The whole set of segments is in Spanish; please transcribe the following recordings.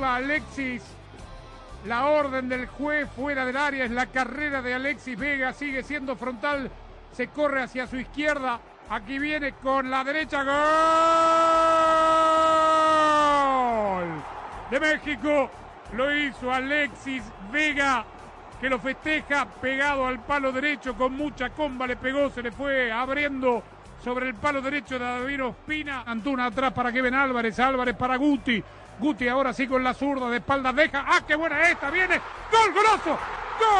Alexis. La orden del juez fuera del área es la carrera de Alexis Vega. Sigue siendo frontal. Se corre hacia su izquierda. Aquí viene con la derecha. ¡Gol! De México. Lo hizo Alexis Vega. Que lo festeja pegado al palo derecho con mucha comba. Le pegó, se le fue abriendo sobre el palo derecho de David Ospina. Antuna atrás para Kevin Álvarez. Álvarez para Guti. Guti ahora sí con la zurda de espalda deja. ¡Ah, qué buena esta! Viene. ¡Gol, golazo! ¡Gol!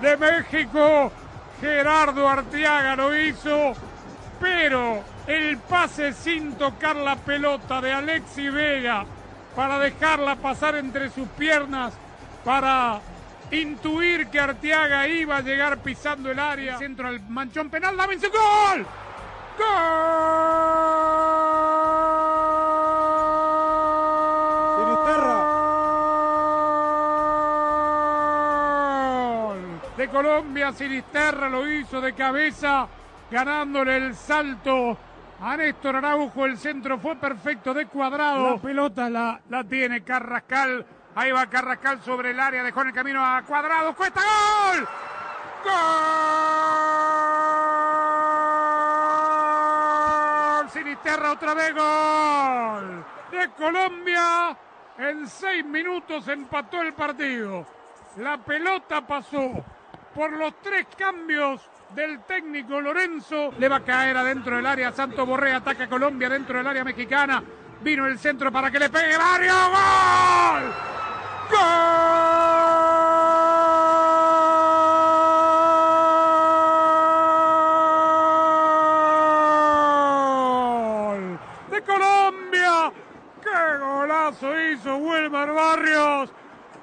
De México. Gerardo Arteaga lo hizo. Pero el pase sin tocar la pelota de Alexi Vega para dejarla pasar entre sus piernas para intuir que Arteaga iba a llegar pisando el área. Centro al manchón penal, Davinson, ¡gol! ¡Gol! De Colombia, Sinisterra lo hizo de cabeza, ganándole el salto a Néstor Araujo. El centro fue perfecto de cuadrado. La pelota la, la tiene Carrascal. Ahí va Carrascal sobre el área, dejó en el camino a Cuadrado. ¡Cuesta gol! ¡Gol! Sinisterra otra vez gol. De Colombia. En seis minutos empató el partido. La pelota pasó por los tres cambios del técnico Lorenzo. Le va a caer adentro del área. Santo Borré ataca a Colombia dentro del área mexicana. Vino el centro para que le pegue Mario. ¡Gol! ¡Gol! ¡De Colombia! ¡Qué golazo hizo Wilmar Barrios!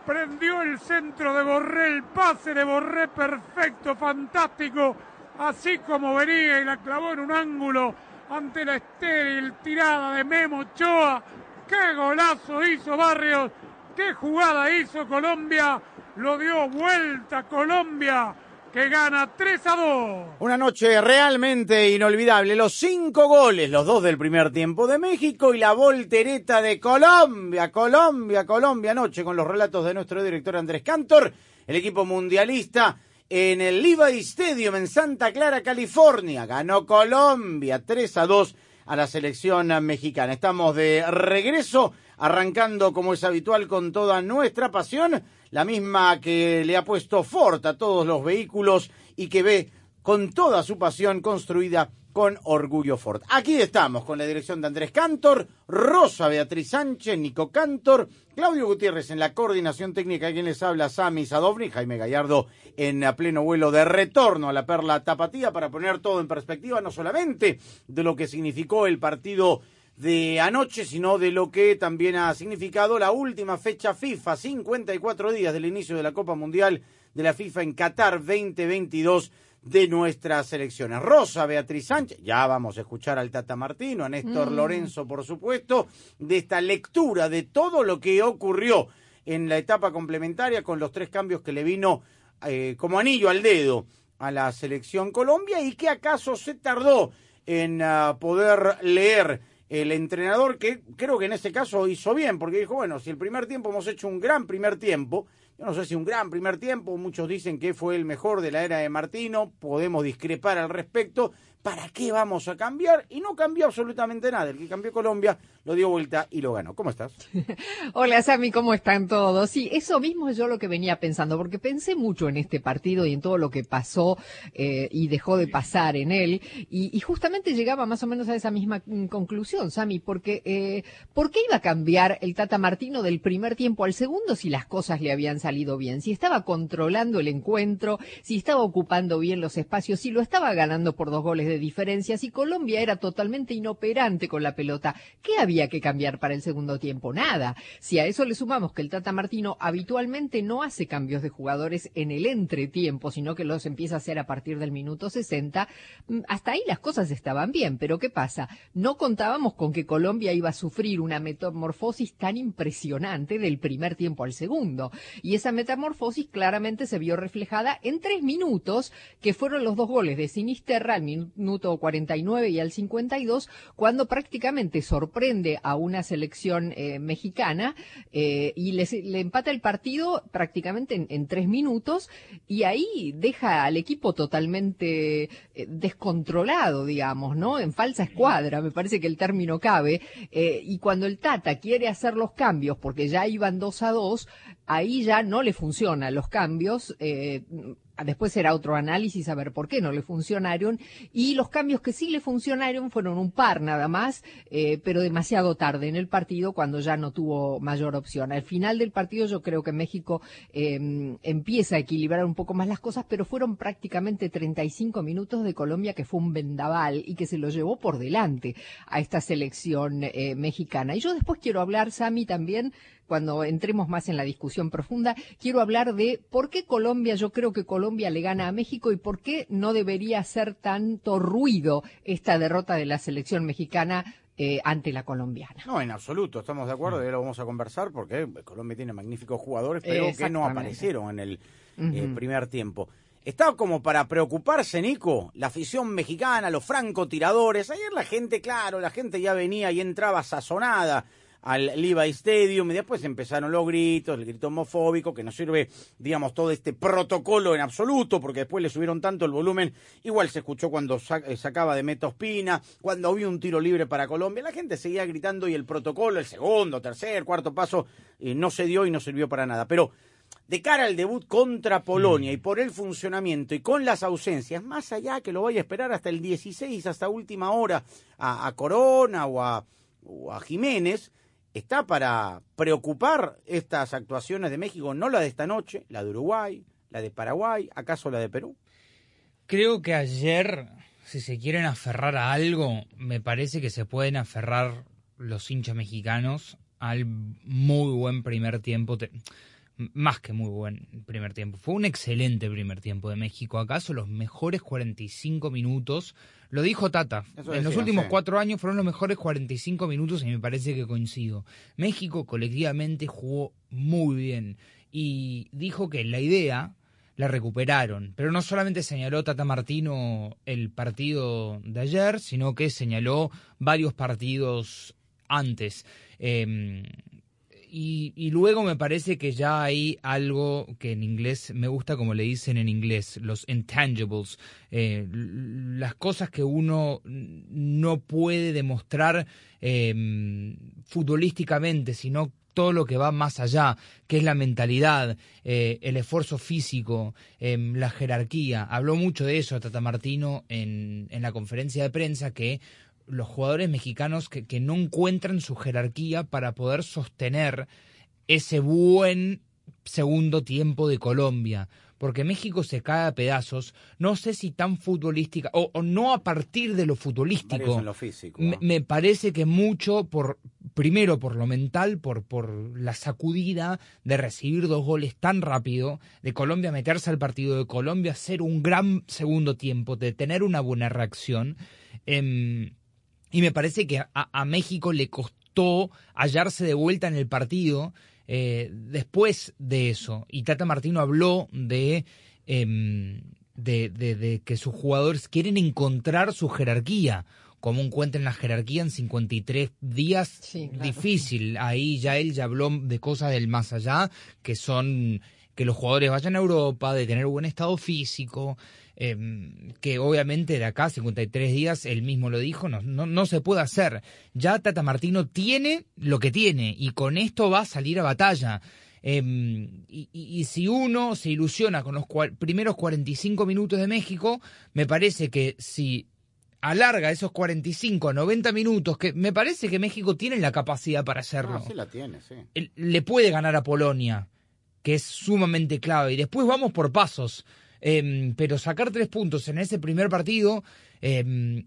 Prendió el centro de Borré, el pase de Borré perfecto, fantástico, así como venía y la clavó en un ángulo ante la estéril tirada de Memo Ochoa. ¡Qué golazo hizo Barrios! ¡Qué jugada hizo Colombia! Lo dio vuelta Colombia, que gana 3 a 2. Una noche realmente inolvidable. Los cinco goles, los dos del primer tiempo de México y la voltereta de Colombia, Colombia, Colombia. Anoche con los relatos de nuestro director Andrés Cantor, el equipo mundialista en el Levi Stadium en Santa Clara, California. Ganó Colombia 3 a 2 a la selección mexicana. Estamos de regreso, arrancando como es habitual con toda nuestra pasión, la misma que le ha puesto Ford a todos los vehículos y que ve con toda su pasión construida con orgullo Ford. Aquí estamos con la dirección de Andrés Cantor, Rosa Beatriz Sánchez, Nico Cantor, Claudio Gutiérrez en la coordinación técnica, quien les habla, Sami Sadovni, Jaime Gallardo en pleno vuelo de retorno a la Perla Tapatía para poner todo en perspectiva, no solamente de lo que significó el partido de anoche, sino de lo que también ha significado la última fecha FIFA, 54 días del inicio de la Copa Mundial de la FIFA en Qatar 2022 de nuestras selecciones. Rosa Beatriz Sánchez, ya vamos a escuchar al Tata Martino, a Néstor Mm. Lorenzo, por supuesto, de esta lectura de todo lo que ocurrió en la etapa complementaria con los tres cambios que le vino eh, como anillo al dedo a la selección Colombia y que acaso se tardó en ah, poder leer el entrenador que creo que en este caso hizo bien, porque dijo, bueno, si el primer tiempo hemos hecho un gran primer tiempo, no sé si un gran primer tiempo, muchos dicen que fue el mejor de la era de Martino, podemos discrepar al respecto, ¿para qué vamos a cambiar? Y no cambió absolutamente nada. El que cambió Colombia lo dio vuelta y lo ganó. ¿Cómo estás? Hola Sami, ¿cómo están todos? Sí, eso mismo es yo lo que venía pensando, porque pensé mucho en este partido y en todo lo que pasó eh, y dejó de pasar en él, y, justamente llegaba más o menos a esa misma mm, conclusión, Sami, porque eh, ¿por qué iba a cambiar el Tata Martino del primer tiempo al segundo si las cosas le habían salido bien? Si estaba controlando el encuentro, si estaba ocupando bien los espacios, si lo estaba ganando por dos goles de diferencia, si Colombia era totalmente inoperante con la pelota, ¿qué había había que cambiar para el segundo tiempo, nada. Si a eso le sumamos que el Tata Martino habitualmente no hace cambios de jugadores en el entretiempo, sino que los empieza a hacer a partir del minuto 60, mm, hasta ahí las cosas estaban bien, pero ¿qué pasa? No contábamos con que Colombia iba a sufrir una metamorfosis tan impresionante del primer tiempo al segundo, y esa metamorfosis claramente se vio reflejada en tres minutos, que fueron los dos goles de Sinisterra al minuto 49 y al 52, cuando prácticamente sorprende a una selección eh, mexicana eh, y le empata el partido prácticamente en, tres minutos y ahí deja al equipo totalmente eh, descontrolado, digamos, ¿no? En falsa escuadra, me parece que el término cabe. y cuando el Tata quiere hacer los cambios, porque ya iban dos a dos, ahí ya no le funcionan los cambios después será otro análisis a ver por qué no le funcionaron. Y los cambios que sí le funcionaron fueron un par nada más, eh, pero demasiado tarde en el partido cuando ya no tuvo mayor opción. Al final del partido yo creo que México em, empieza a equilibrar un poco más las cosas, pero fueron prácticamente 35 minutos de Colombia que fue un vendaval y que se lo llevó por delante a esta selección eh, mexicana. Y yo después quiero hablar, Sami, también cuando entremos más en la discusión profunda, quiero hablar de por qué Colombia, yo creo que Colombia le gana a México y por qué no debería hacer tanto ruido esta derrota de la selección mexicana eh, ante la colombiana. No, en absoluto, estamos de acuerdo, ya lo vamos a conversar porque Colombia tiene magníficos jugadores, pero que no aparecieron en el eh, primer tiempo. Está como para preocuparse, Nico, la afición mexicana, los francotiradores. Ayer la gente, claro, la gente ya venía y entraba sazonada al Levi Stadium y después empezaron los gritos, el grito homofóbico, que no sirve, digamos, todo este protocolo en absoluto, porque después le subieron tanto el volumen, igual se escuchó cuando eh, sacaba de meta Ospina, cuando había un tiro libre para Colombia, la gente seguía gritando y el protocolo, el segundo, tercer, cuarto paso, eh, no se dio y no sirvió para nada. Pero de cara al debut contra Polonia y por el funcionamiento y con las ausencias, más allá que lo vaya a esperar hasta el 16, hasta última hora, a, Corona o a, o a Jiménez, está para preocupar estas actuaciones de México, no la de esta noche, la de Uruguay, la de Paraguay, acaso la de Perú? Creo que ayer, si se quieren aferrar a algo, me parece que se pueden aferrar los hinchas mexicanos al muy buen primer tiempo más que muy buen primer tiempo. Fue un excelente primer tiempo de México. ¿Acaso los mejores 45 minutos? Lo dijo Tata. en los últimos cuatro años fueron los mejores 45 minutos y me parece que coincido. México colectivamente jugó muy bien y dijo que la idea la recuperaron. Pero no solamente señaló Tata Martino el partido de ayer, sino que señaló varios partidos antes. Eh, y, luego me parece que ya hay algo que en inglés me gusta como le dicen en inglés, los intangibles, eh, las cosas que uno no puede demostrar em, futbolísticamente, sino todo lo que va más allá, que es la mentalidad, eh, el esfuerzo físico, em, la jerarquía. Habló mucho de eso Tata Martino en, en la conferencia de prensa que los jugadores mexicanos que, que no encuentran su jerarquía para poder sostener ese buen segundo tiempo de Colombia porque México se cae a pedazos, no sé si tan futbolística, o, no a partir de lo futbolístico. lo físico, me, parece que mucho por, primero por lo mental, por, por la sacudida de recibir dos goles tan rápido, de Colombia meterse al partido, de Colombia hacer un gran segundo tiempo, de tener una buena reacción. Em, y me parece que a, México le costó hallarse de vuelta en el partido eh, después de eso. Y Tata Martino habló de, em, de, de, que sus jugadores quieren encontrar su jerarquía. Como encuentren la jerarquía en 53 días, difícil. Ahí ya él ya habló de cosas del más allá que son que los jugadores vayan a Europa, de tener buen estado físico, em, que obviamente de acá, 53 días, él mismo lo dijo, no, no, no se puede hacer. Ya Tata Martino tiene lo que tiene y con esto va a salir a batalla. Em, y, si uno se ilusiona con los primeros 45 minutos de México, me parece que si alarga esos 45 a 90 minutos, que me parece que México tiene la capacidad para hacerlo. Sí la tiene, sí. Le puede ganar a Polonia, que es sumamente clave. Y después vamos por pasos. Em, pero sacar tres puntos en ese primer partido, eh,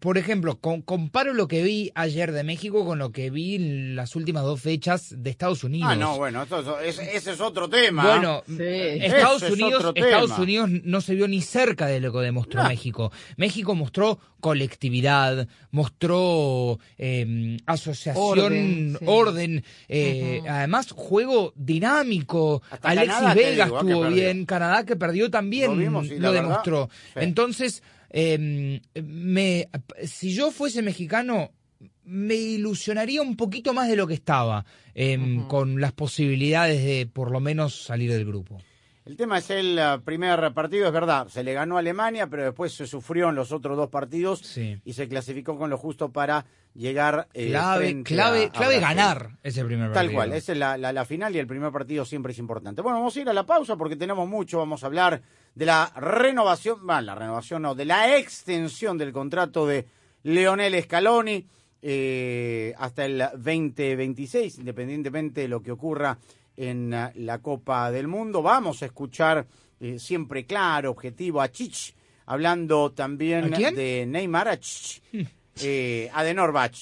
por ejemplo, con- comparo lo que vi ayer de México con lo que vi en las últimas dos fechas de Estados Unidos. Ah, no, bueno, esto es- ese, es otro tema. Bueno, Sí. Estados Ese Unidos, otro Estados tema. Unidos no se vio ni cerca de lo que demostró No. México. México mostró colectividad, mostró eh, asociación, Orden, eh, además juego dinámico. Hasta Alexis Canadá, te Vega digo, ah, estuvo bien, Canadá que perdió también Lo vimos demostró. sí. Entonces, eh, me, si yo fuese mexicano, me ilusionaría un poquito más de lo que estaba, eh, Ujú. con las posibilidades de por lo menos salir del grupo. El tema es el eh, primer partido, es verdad, se le ganó a Alemania, pero después se sufrió en los otros dos partidos Sí. y se clasificó con lo justo para llegar eh, Clave, clave, a- clave ganar ese primer partido. Tal cual, esa es la, la- la final y el primer partido siempre es importante. Bueno, vamos a ir a la pausa porque tenemos mucho, vamos a hablar de la renovación, bueno, la renovación no, de la extensión del contrato de Leonel Scaloni eh, hasta el 2026, independientemente de lo que ocurra en eh, la Copa del Mundo. Vamos a escuchar eh, siempre claro, objetivo, a Chich, hablando también de Neymar, a Chich, eh, a Denor Bach.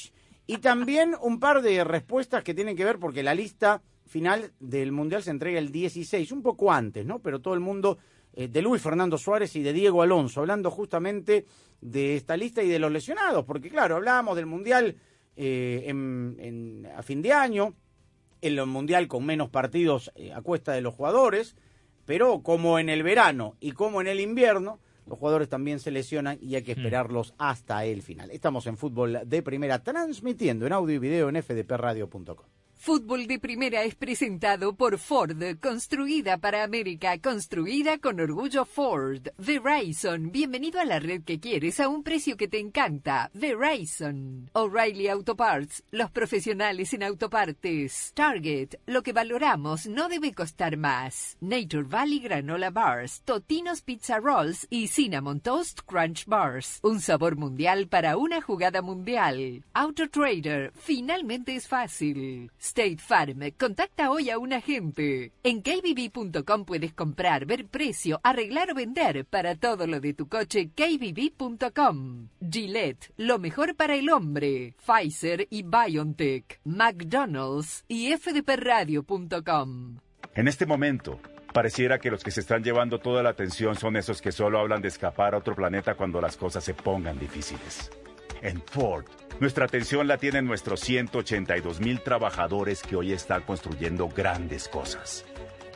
Y también un par de respuestas que tienen que ver porque la lista final del Mundial se entrega el 16, un poco antes, ¿no? Pero todo el mundo eh, de Luis Fernando Suárez y de Diego Alonso, hablando justamente de esta lista y de los lesionados, porque claro, hablábamos del Mundial eh, en- en- a fin de año, el Mundial con menos partidos eh, a cuesta de los jugadores, pero como en el verano y como en el invierno, los jugadores también se lesionan y hay que esperarlos hasta el final. Estamos en fútbol de primera, transmitiendo en audio y video en fdpradio.com. Fútbol de Primera es presentado por Ford, construida para América, construida con orgullo Ford. Verizon, bienvenido a la red que quieres a un precio que te encanta. Verizon. O'Reilly Auto Parts, los profesionales en autopartes. Target, lo que valoramos no debe costar más. Nature Valley Granola Bars, Totinos Pizza Rolls y Cinnamon Toast Crunch Bars. Un sabor mundial para una jugada mundial. Auto Trader, finalmente es fácil. State Farm, contacta hoy a un agente. En kbb.com puedes comprar, ver precio, arreglar o vender. Para todo lo de tu coche, kbb.com. Gillette, lo mejor para el hombre. Pfizer y BioNTech. McDonald's y fdpradio.com. En este momento, pareciera que los que se están llevando toda la atención son esos que solo hablan de escapar a otro planeta cuando las cosas se pongan difíciles. En Ford, nuestra atención la tienen nuestros 182 mil trabajadores que hoy están construyendo grandes cosas.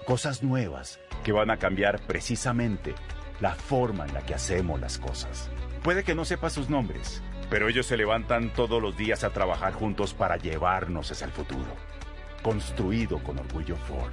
Cosas nuevas que van a cambiar precisamente la forma en la que hacemos las cosas. Puede que no sepa sus nombres, pero ellos se levantan todos los días a trabajar juntos para llevarnos hacia el futuro. Construido con orgullo Ford.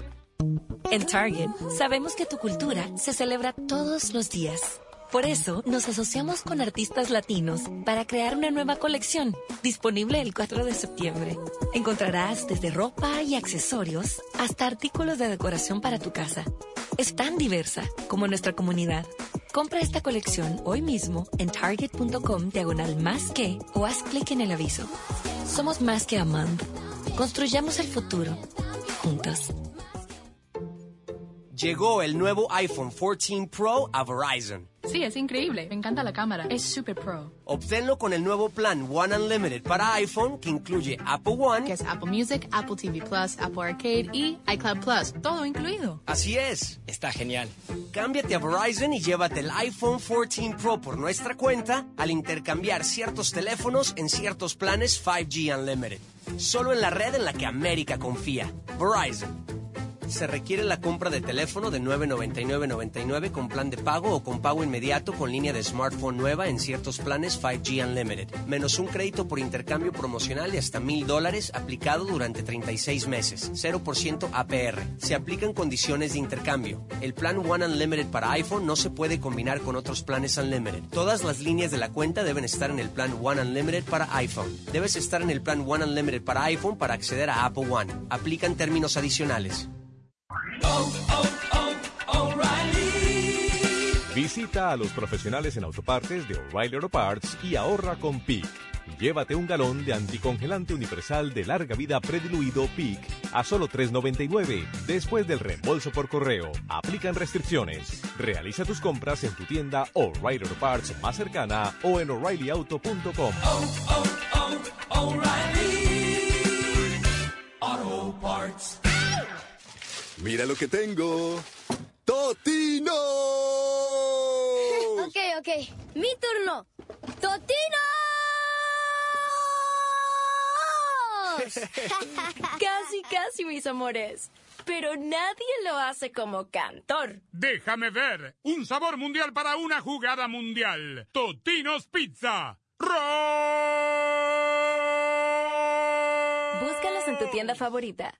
En Target sabemos que tu cultura se celebra todos los días. Por eso nos asociamos con artistas latinos para crear una nueva colección disponible el 4 de septiembre. Encontrarás desde ropa y accesorios hasta artículos de decoración para tu casa. Es tan diversa como nuestra comunidad. Compra esta colección hoy mismo en target.com diagonal más que o haz clic en el aviso. Somos más que Amand. Construyamos el futuro juntos. Llegó el nuevo iPhone 14 Pro a Verizon. Sí, es increíble. Me encanta la cámara. Es super pro. Obténlo con el nuevo plan One Unlimited para iPhone que incluye Apple One. Que es Apple Music, Apple TV Plus, Apple Arcade y iCloud Plus. Todo incluido. Así es. Está genial. Cámbiate a Verizon y llévate el iPhone 14 Pro por nuestra cuenta al intercambiar ciertos teléfonos en ciertos planes 5G Unlimited. Solo en la red en la que América confía. Verizon. Se requiere la compra de teléfono de 999.99 con plan de pago o con pago inmediato con línea de smartphone nueva en ciertos planes 5G Unlimited, menos un crédito por intercambio promocional de hasta mil dólares aplicado durante 36 meses, 0% APR. Se aplican condiciones de intercambio. El plan One Unlimited para iPhone no se puede combinar con otros planes Unlimited. Todas las líneas de la cuenta deben estar en el plan One Unlimited para iPhone. Debes estar en el plan One Unlimited para iPhone para acceder a Apple One. Aplican términos adicionales. Visita a los profesionales en autopartes de O'Reilly Auto Parts y ahorra con PIC. Llévate un galón de anticongelante universal de larga vida prediluido PIC a solo $3.99 después del reembolso por correo. Aplican restricciones. Realiza tus compras en tu tienda O'Reilly Auto Parts más cercana o en o'ReillyAuto.com. Mira lo que tengo. ¡Totino! Ok, ok. Mi turno. ¡Totinos! casi, casi, mis amores. Pero nadie lo hace como cantor. Déjame ver. Un sabor mundial para una jugada mundial. Totinos Pizza. Búscalos en tu tienda favorita.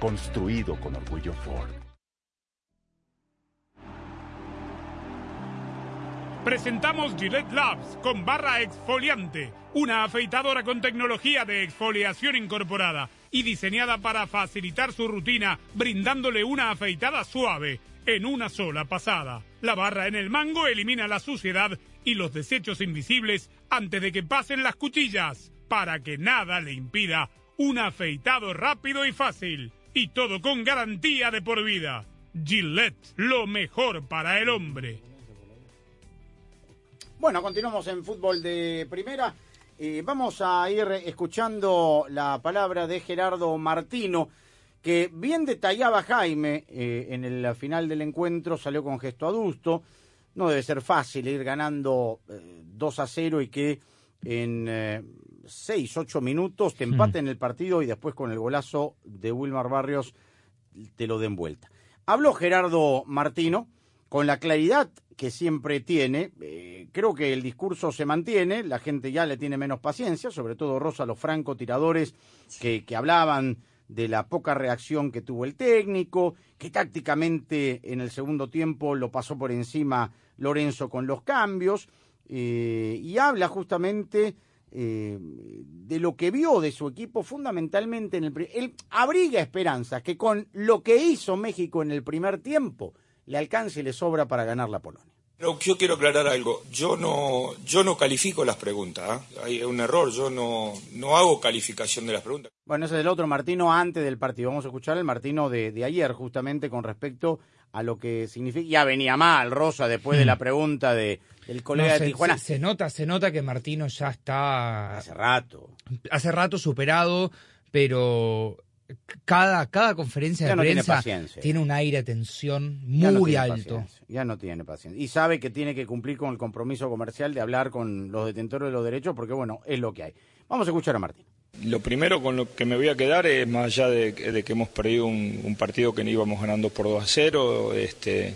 Construido con orgullo Ford. Presentamos Gillette Labs con barra exfoliante, una afeitadora con tecnología de exfoliación incorporada y diseñada para facilitar su rutina, brindándole una afeitada suave en una sola pasada. La barra en el mango elimina la suciedad y los desechos invisibles antes de que pasen las cuchillas, para que nada le impida un afeitado rápido y fácil, y todo con garantía de por vida. Gillette, lo mejor para el hombre. Bueno, continuamos en fútbol de primera. Eh, vamos a ir escuchando la palabra de Gerardo Martino, que bien detallaba Jaime eh, en el final del encuentro, salió con gesto adusto. No debe ser fácil ir ganando eh, 2 a 0 y que en 6, 8 minutos te empaten el partido y después con el golazo de Wilmar Barrios te lo den vuelta. Habló Gerardo Martino con la claridad que siempre tiene. Eh, creo que el discurso se mantiene, la gente ya le tiene menos paciencia, sobre todo Rosa, los francotiradores que, que hablaban de la poca reacción que tuvo el técnico, que tácticamente en el segundo tiempo lo pasó por encima Lorenzo con los cambios, eh, y habla justamente eh, de lo que vio de su equipo fundamentalmente en el... Él abriga esperanzas que con lo que hizo México en el primer tiempo le alcance y le sobra para ganar la Polonia. Pero yo quiero aclarar algo. Yo no, yo no califico las preguntas. ¿ah? Hay un error. Yo no, no hago calificación de las preguntas. Bueno, ese es el otro Martino antes del partido. Vamos a escuchar el Martino de, de ayer, justamente con respecto a lo que significa. Ya venía mal, Rosa, después de la pregunta de, del colega No, de Tijuana. se- se nota, se nota que Martino ya está. Hace rato. Hace rato superado, pero cada, cada conferencia Ya de no tiene prensa paciencia. tiene un aire de tensión Ya no muy tiene alto. paciencia, ya no tiene paciencia. Y sabe que tiene que cumplir con el compromiso comercial de hablar con los detentores de los derechos, porque bueno, es lo que hay. Vamos a escuchar a Martín. Lo primero con lo que me voy a quedar es más allá de, de que hemos perdido un, un partido que íbamos ganando por 2 a 0, este,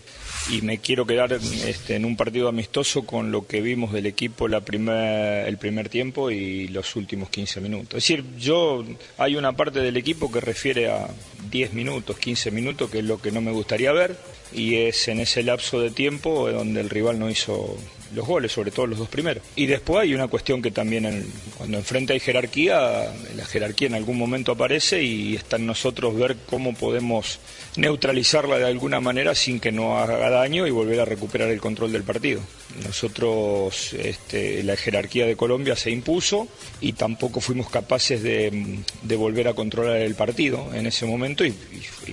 y me quiero quedar este, en un partido amistoso con lo que vimos del equipo la primer, el primer tiempo y los últimos 15 minutos. Es decir, yo hay una parte del equipo que refiere a 10 minutos, 15 minutos, que es lo que no me gustaría ver, y es en ese lapso de tiempo donde el rival no hizo los goles, sobre todo los dos primeros. Y después hay una cuestión que también en- cuando enfrente hay jerarquía, la jerarquía en algún momento aparece y está en nosotros ver cómo podemos neutralizarla de alguna manera sin que no haga daño y volver a recuperar el control del partido. Nosotros, este, la jerarquía de Colombia se impuso y tampoco fuimos capaces de, volver a controlar el partido en ese momento y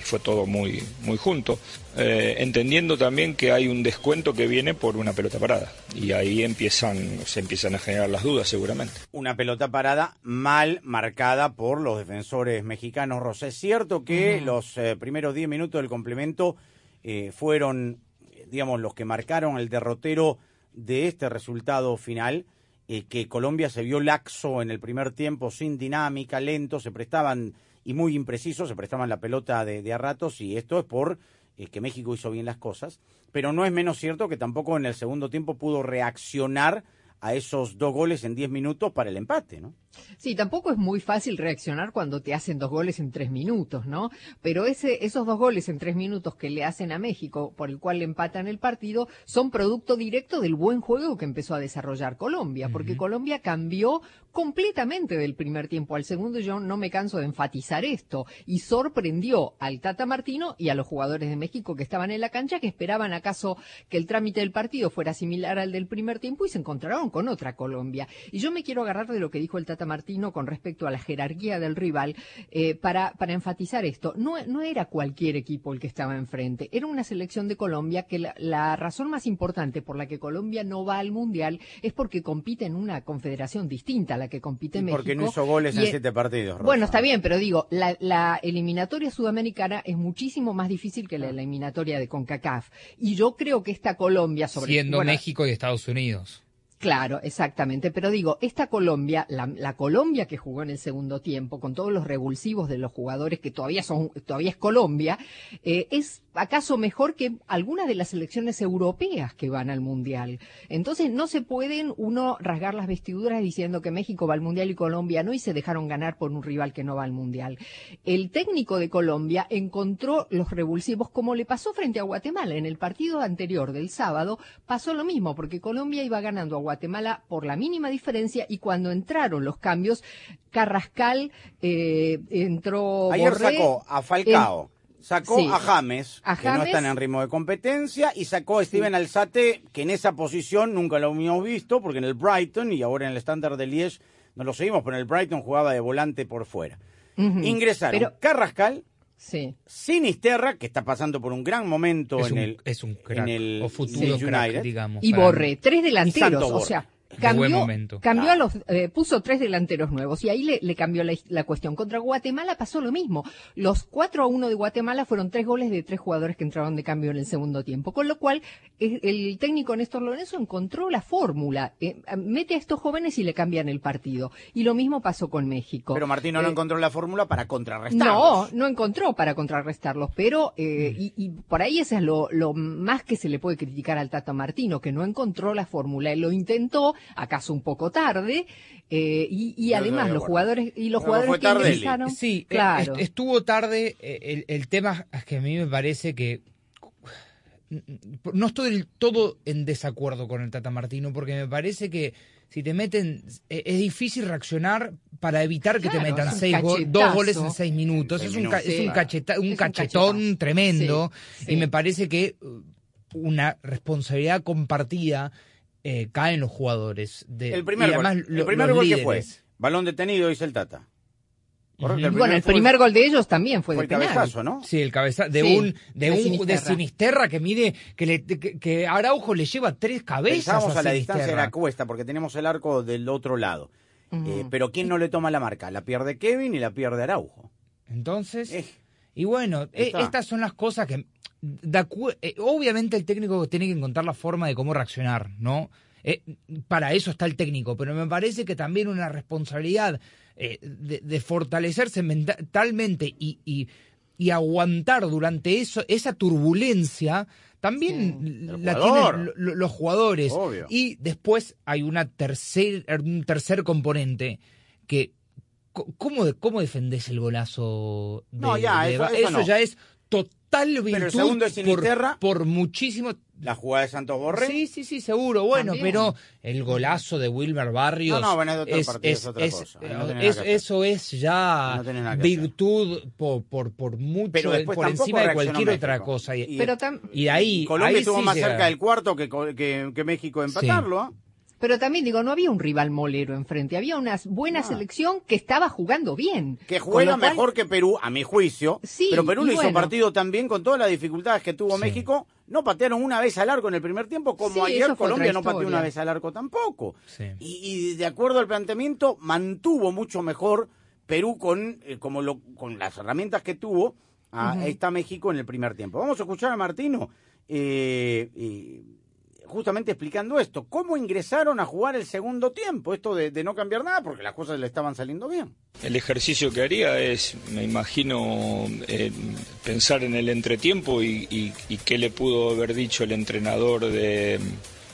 fue todo muy, muy junto. Eh, entendiendo también que hay un descuento que viene por una pelota parada y ahí empiezan, se empiezan a generar las dudas seguramente. Una pelota parada mal marcada por los defensores mexicanos. Rosa, es cierto que los eh, primeros 10 minutos del complemento eh, fueron, digamos, los que marcaron el derrotero de este resultado final, eh, que Colombia se vio laxo en el primer tiempo, sin dinámica, lento, se prestaban, y muy imprecisos, se prestaban la pelota de, de a ratos, y esto es por eh, que México hizo bien las cosas, pero no es menos cierto que tampoco en el segundo tiempo pudo reaccionar a esos dos goles en 10 minutos para el empate, ¿no? Sí, tampoco es muy fácil reaccionar cuando te hacen dos goles en tres minutos, ¿no? Pero ese, esos dos goles en tres minutos que le hacen a México, por el cual le empatan el partido, son producto directo del buen juego que empezó a desarrollar Colombia, porque Colombia cambió completamente del primer tiempo al segundo. Yo no me canso de enfatizar esto y sorprendió al Tata Martino y a los jugadores de México que estaban en la cancha que esperaban acaso que el trámite del partido fuera similar al del primer tiempo y se encontraron con otra Colombia. Y yo me quiero agarrar de lo que dijo el Tata Martino con respecto a la jerarquía del rival eh, para, para enfatizar esto. No, no era cualquier equipo el que estaba enfrente, era una selección de Colombia que la, la razón más importante por la que Colombia no va al Mundial es porque compite en una confederación distinta a la que compite Y México. porque no hizo goles en Y- siete partidos. Rosa. bueno, está bien, pero digo, la, la eliminatoria sudamericana es muchísimo más difícil que la eliminatoria de CONCACAF. Y yo creo que esta Colombia, sobre Siendo bueno, México y Estados Unidos. Claro, exactamente. Pero digo, esta Colombia, la, la Colombia que jugó en el segundo tiempo, con todos los revulsivos de los jugadores que todavía son, todavía es Colombia, eh, es acaso mejor que algunas de las selecciones europeas que van al mundial. Entonces no se pueden uno rasgar las vestiduras diciendo que México va al mundial y Colombia no y se dejaron ganar por un rival que no va al mundial. El técnico de Colombia encontró los revulsivos como le pasó frente a Guatemala en el partido anterior del sábado pasó lo mismo porque Colombia iba ganando a Guatemala por la mínima diferencia y cuando entraron los cambios Carrascal eh, entró Ayer Borré, sacó a Falcao, sacó Sí. a James, A que no están en ritmo de competencia, y sacó a Steven Alzate, que en esa posición nunca lo habíamos visto, porque en el Brighton y ahora en el estándar de Liège no lo seguimos, pero en el Brighton jugaba de volante por fuera. Ingresaron Pero- Carrascal, Sí. Sinisterra, que está pasando por un gran momento Es en un- el es un crack, en el o futuro Leeds crack, United. digamos. Y mí. tres delanteros, o sea, cambió, buen momento. cambió Ah. a los, eh, puso tres delanteros nuevos y ahí le, le cambió la, la cuestión. Contra Guatemala pasó lo mismo. Los 4 a 1 de Guatemala fueron tres goles de tres jugadores que entraron de cambio en el segundo tiempo, con lo cual eh, el técnico Néstor Lorenzo encontró la fórmula, eh, mete a estos jóvenes y le cambian el partido. Y lo mismo pasó con México. Pero Martino no Eh, encontró la fórmula para contrarrestar. no, no encontró para contrarrestarlos, pero eh, y, y por ahí eso es lo, lo más que se le puede criticar al Tata Martino, que no encontró la fórmula. Él lo intentó, acaso un poco tarde, eh, y, además los jugadores y los jugadores que ingresaron, Sí, eh, claro. est- estuvo tarde. eh, El, el tema es que a mí me parece que no estoy del todo en desacuerdo con el Tata Martino porque me parece que si te meten eh, es difícil reaccionar para evitar que te metan seis go- dos goles en seis minutos. Es un, es un, cacheta- un Es cachetón tremendo Sí, sí. y me parece que uh, una responsabilidad compartida eh, cae en los jugadores. De, El primer y gol, el primer gol que fue, balón detenido, dice el Tata. Correcto, Ujú. bueno, el fue- primer gol de ellos también fue, fue de el penal. cabezazo, ¿no? Sí, el cabeza de Sí, un de de un de Sinisterra. Sinisterra que mide que le que, que Araujo le lleva tres cabezas Pensábamos a la Sinisterra. distancia de la cuesta porque tenemos el arco del otro lado. Eh, pero ¿quién no le toma la marca? La pierde Kevin y la pierde Araujo. Entonces, Eh, y bueno, eh, estas son las cosas que obviamente el técnico tiene que encontrar la forma de cómo reaccionar, ¿no? Eh, para eso está el técnico, pero me parece que también una responsabilidad eh, de, de fortalecerse mentalmente y, y, y aguantar durante eso esa turbulencia también la tienen lo- lo- los jugadores Obvio. y después hay una tercer un tercer componente que ¿cómo, cómo defendés el golazo de, No, ya, de eso- Ba- eso no. ya es total virtud Pero el segundo por, Sinisterra. por muchísimo La jugada de Santos Borré. Sí, sí, sí, seguro. Bueno, También. pero el golazo de Wilmer Barrios. No, no, bueno, es de otro partido, es otra cosa. Ahí no es- eso es ya No tenés nada que virtud por, por, por mucho, Pero después por encima de cualquier otra cosa. Y, Pero tam- y de ahí. Colombia ahí estuvo sí más llega. cerca del cuarto que, co- que, que México de empatarlo. ¿ah? Pero también digo, no había un rival molero enfrente, había una buena selección que estaba jugando bien. Que juega cual- mejor que Perú, a mi juicio. Sí, pero Perú y lo hizo bueno. partido también con todas las dificultades que tuvo México. No patearon una vez al arco en el primer tiempo, como Sí, ayer Colombia no pateó una vez al arco tampoco. Sí. Y, y de acuerdo al planteamiento, mantuvo mucho mejor Perú con, eh, como lo, con las herramientas que tuvo esta México en el primer tiempo. Vamos a escuchar a Martino. eh, eh, justamente explicando esto, cómo ingresaron a jugar el segundo tiempo, esto de, no cambiar nada porque las cosas le estaban saliendo bien. El ejercicio que haría es, me imagino, eh, pensar en el entretiempo y, y- y qué le pudo haber dicho el entrenador de,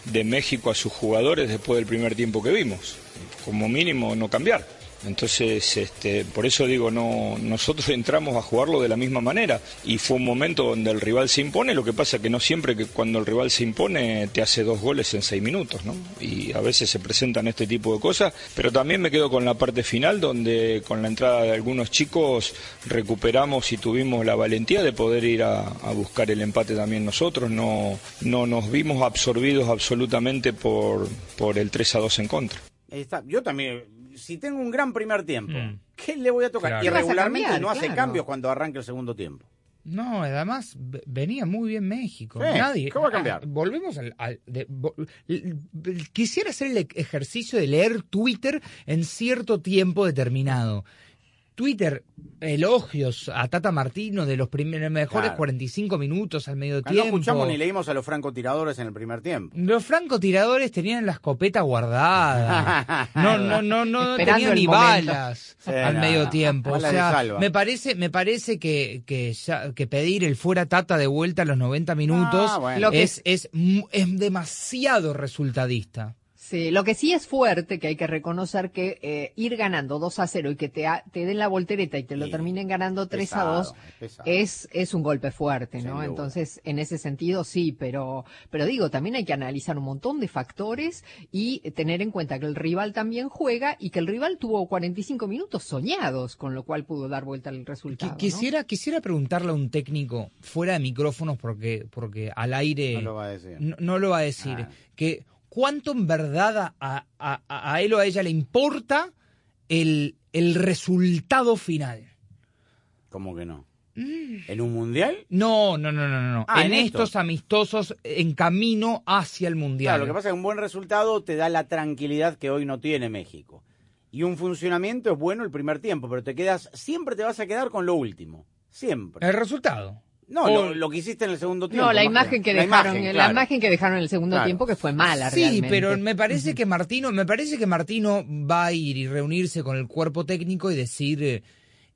de México a sus jugadores después del primer tiempo que vimos. Como mínimo no cambiar. Entonces, este, por eso digo, no, nosotros entramos a jugarlo de la misma manera y fue un momento donde el rival se impone, lo que pasa que no siempre que cuando el rival se impone te hace dos goles en seis minutos, ¿no? Y a veces se presentan este tipo de cosas, pero también me quedo con la parte final donde con la entrada de algunos chicos recuperamos y tuvimos la valentía de poder ir a, buscar el empate también nosotros, no, no nos vimos absorbidos absolutamente por, por el 3 a 2 en contra. Está. Yo también, si tengo un gran primer tiempo, ¿qué le voy a tocar? Claro. Y ¿Qué vas a regularmente cambiar? no hace Claro. cambios cuando arranque el segundo tiempo. No, además ve- venía muy bien México. Sí, Nadie. ¿qué va a cambiar? Ah, volvemos al. al- de- quisiera hacer el ejercicio de leer Twitter en cierto tiempo determinado. Twitter, elogios a Tata Martino de los primeros mejores Claro. 45 minutos al medio Ah, No tiempo. escuchamos ni leímos a los francotiradores en el primer tiempo. Los francotiradores tenían la escopeta guardada. No, no, no, no tenían ni momento. balas Sí, al no, medio tiempo. O sea, me parece, me parece que, que, ya- que pedir el fuera tata de vuelta a los 90 minutos Ah, bueno. Es, es, es demasiado resultadista. Sí, lo que sí es fuerte, que hay que reconocer que eh, ir ganando 2 a 0 y que te, den la voltereta y te lo Sí, terminen ganando 3 a pesado, 2 pesado. es, es un golpe fuerte, ¿no? Entonces, en ese sentido sí, pero, pero digo, también hay que analizar un montón de factores y tener en cuenta que el rival también juega y que el rival tuvo 45 minutos soñados, con lo cual pudo dar vuelta al resultado. ¿no? Quisiera, quisiera preguntarle a un técnico fuera de micrófonos porque, porque al aire No lo va a decir. no, no lo va a decir. Ah. Que cuánto en verdad a, a- a él o a ella le importa el, el resultado final. ¿Cómo que no? ¿En un mundial? No, no, no, no, no. Ah, en en esto. estos amistosos en camino hacia el mundial. Claro, lo que pasa es que un buen resultado te da la tranquilidad que hoy no tiene México. Y un funcionamiento es bueno el primer tiempo, pero te quedas, siempre te vas a quedar con lo último. Siempre. El resultado. No, lo, lo que hiciste en el segundo tiempo. No, la imagen que dejaron, imagen, la imagen que dejaron en el segundo Claro. tiempo que fue mala Sí, realmente. pero me parece que Martino, me parece que Martino va a ir y reunirse con el cuerpo técnico y decir eh,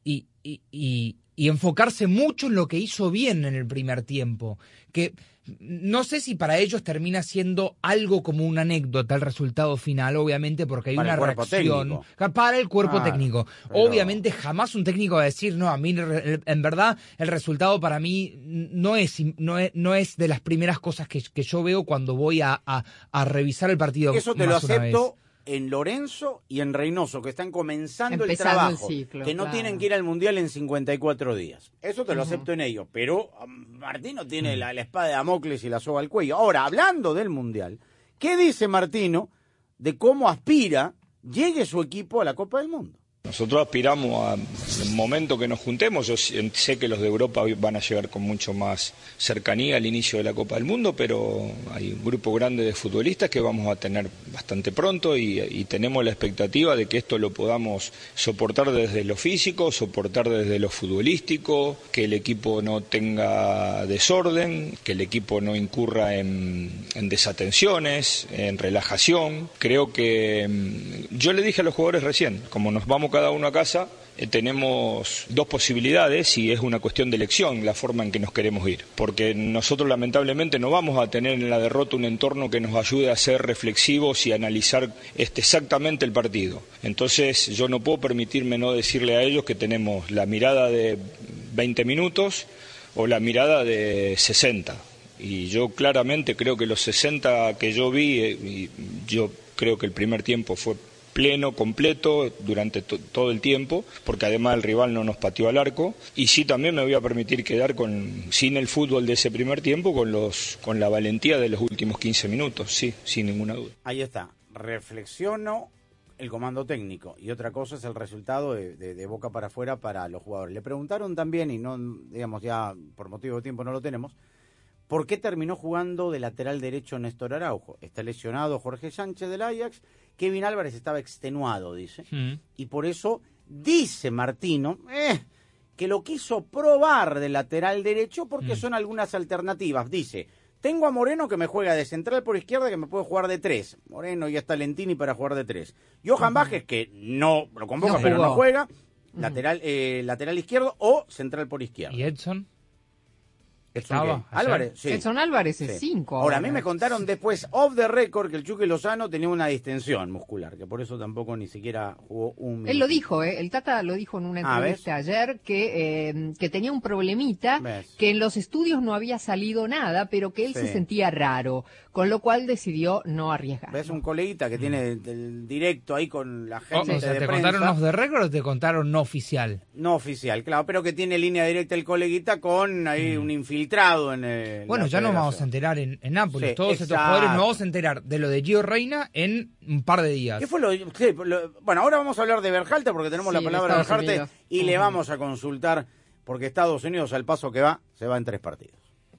y, y, y- y enfocarse mucho en lo que hizo bien en el primer tiempo. Que no sé si para ellos termina siendo algo como una anécdota el resultado final, obviamente, porque hay Para una reacción técnico. para el cuerpo técnico. pero- Obviamente jamás un técnico va a decir, no, a mí en verdad el resultado para mí no es, no es, no es de las primeras cosas que, que yo veo cuando voy a, a- a revisar el partido. Eso te lo acepto. En Lorenzo y en Reynoso, que están comenzando el Empezando el trabajo, ciclo, que no claro. tienen que ir al Mundial en 54 días. Eso te lo acepto en ellos, pero um, Martino tiene la, la espada de Damocles y la soga al cuello. Ahora, hablando del Mundial, ¿qué dice Martino de cómo aspira llegue su equipo a la Copa del Mundo? Nosotros aspiramos a el momento que nos juntemos. Yo sé que los de Europa van a llegar con mucho más cercanía al inicio de la Copa del Mundo, pero hay un grupo grande de futbolistas que vamos a tener bastante pronto y, y tenemos la expectativa de que esto lo podamos soportar desde lo físico, soportar desde lo futbolístico, que el equipo no tenga desorden, que el equipo no incurra en, en desatenciones, en relajación. Creo que mm, yo le dije a los jugadores recién, como nos vamos cada uno a casa, eh, tenemos dos posibilidades y es una cuestión de elección la forma en que nos queremos ir. Porque nosotros lamentablemente no vamos a tener en la derrota un entorno que nos ayude a ser reflexivos y analizar este, exactamente el partido. Entonces yo no puedo permitirme no decirle a ellos que tenemos la mirada de 20 minutos o la mirada de 60. Y yo claramente creo que los 60 que yo vi, eh, y yo creo que el primer tiempo fue pleno, completo, durante todo el tiempo, porque además el rival no nos pateó al arco. Y sí también me voy a permitir quedar con, sin el fútbol de ese primer tiempo, con, los, con la valentía de los últimos 15 minutos, sí, sin ninguna duda. Ahí está. Reflexiono el comando técnico y otra cosa es el resultado de, de- de boca para afuera para los jugadores. Le preguntaron también, y no, digamos, ya por motivo de tiempo no lo tenemos, ¿por qué terminó jugando de lateral derecho Néstor Araujo? Está lesionado Jorge Sánchez del Ajax, Kevin Álvarez estaba extenuado, dice, Mm. y por eso dice Martino eh, que lo quiso probar de lateral derecho porque son algunas alternativas. Dice, tengo a Moreno que me juega de central por izquierda que me puede jugar de tres. Moreno y hasta Lentini para jugar de tres. Johan Vázquez que no lo convoca No pero no juega. Lateral, eh, lateral izquierdo o central por izquierda. ¿Y Edson? Estaba. Álvarez, sí. Edson Álvarez es. Ahora, a mí me contaron después, off the record, que el Chucky Lozano tenía una distensión muscular, que por eso tampoco ni siquiera jugó un minuto. Él lo dijo, ¿eh? el Tata lo dijo en una Ah, entrevista ayer, que, eh, que tenía un problemita, ¿Ves? que en los estudios no había salido nada, pero que él se sentía raro, con lo cual decidió no arriesgar. ¿Ves un coleguita que tiene el, el directo ahí con la O, gente o sea, de ¿te prensa? contaron off the record o te contaron no oficial? No oficial, claro, pero que tiene línea directa el coleguita con ahí un infiltrado en el... Mm. Bueno, ya nos vamos a enterar en, en Nápoles. Sí, Todos estos exacto. jugadores nos vamos a enterar de lo de Gio Reina en un par de días. ¿Qué fue lo, Bueno, ahora vamos a hablar de Berjalta porque tenemos Sí, la palabra de Unidos. y le vamos a consultar porque Estados Unidos al paso que va, se va en tres partidos.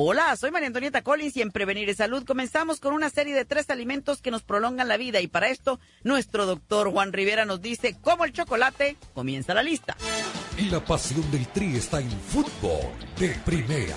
Hola, soy María Antonieta Collins y en Prevenir y Salud comenzamos con una serie de tres alimentos que nos prolongan la vida y para esto nuestro doctor Juan Rivera nos dice cómo el chocolate comienza la lista. Y la pasión del Tri está en fútbol de primera.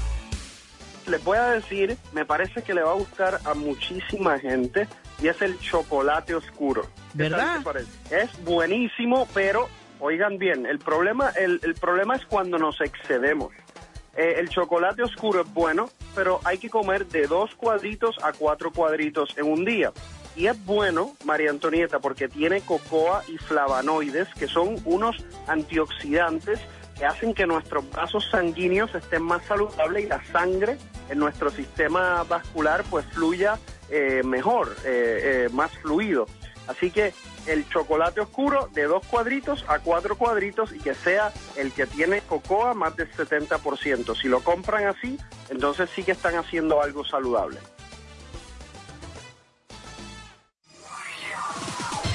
Les voy a decir, me parece que le va a gustar a muchísima gente y es el chocolate oscuro. ¿Qué tal ¿Verdad? Es buenísimo, pero oigan bien, el problema, el, el problema es cuando nos excedemos. Eh, el chocolate oscuro es bueno, pero hay que comer de dos cuadritos a cuatro cuadritos en un día. Y es bueno, María Antonieta, porque tiene cocoa y flavonoides, que son unos antioxidantes que hacen que nuestros vasos sanguíneos estén más saludables y la sangre en nuestro sistema vascular pues fluya eh, mejor, eh, eh, más fluido. Así que el chocolate oscuro de dos cuadritos a cuatro cuadritos y que sea el que tiene cocoa más del 70%. Si lo compran así, entonces sí que están haciendo algo saludable.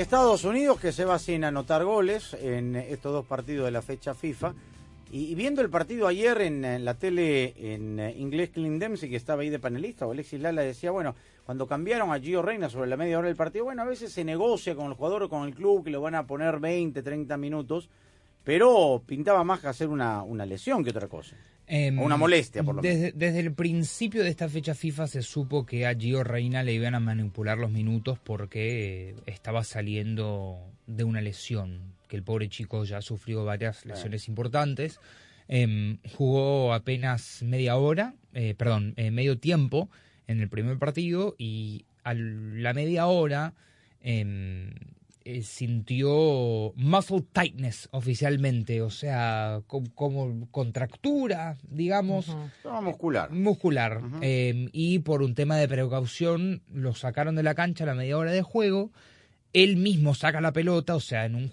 Estados Unidos que se va sin anotar goles en estos dos partidos de la fecha FIFA. Y, viendo el partido ayer en, en la tele en eh, inglés, Clint Dempsey, que estaba ahí de panelista, o Alexis Lala decía, bueno, cuando cambiaron a Gio Reina sobre la media hora del partido, bueno, a veces se negocia con el jugador o con el club que lo van a poner 20, 30 minutos, pero pintaba más que hacer una, una lesión que otra cosa. Em, o una molestia, por lo menos. desde, desde el principio de esta fecha FIFA se supo que a Gio Reina le iban a manipular los minutos porque eh, estaba saliendo de una lesión, que el pobre chico ya sufrió varias lesiones importantes. Em, jugó apenas media hora, eh, perdón, eh, medio tiempo en el primer partido y a la media hora em, eh, sintió muscle tightness oficialmente, o sea, co- como contractura, digamos. Muscular. Muscular. Eh, y por un tema de precaución lo sacaron de la cancha a la media hora de juego. Él mismo saca la pelota, o sea, en un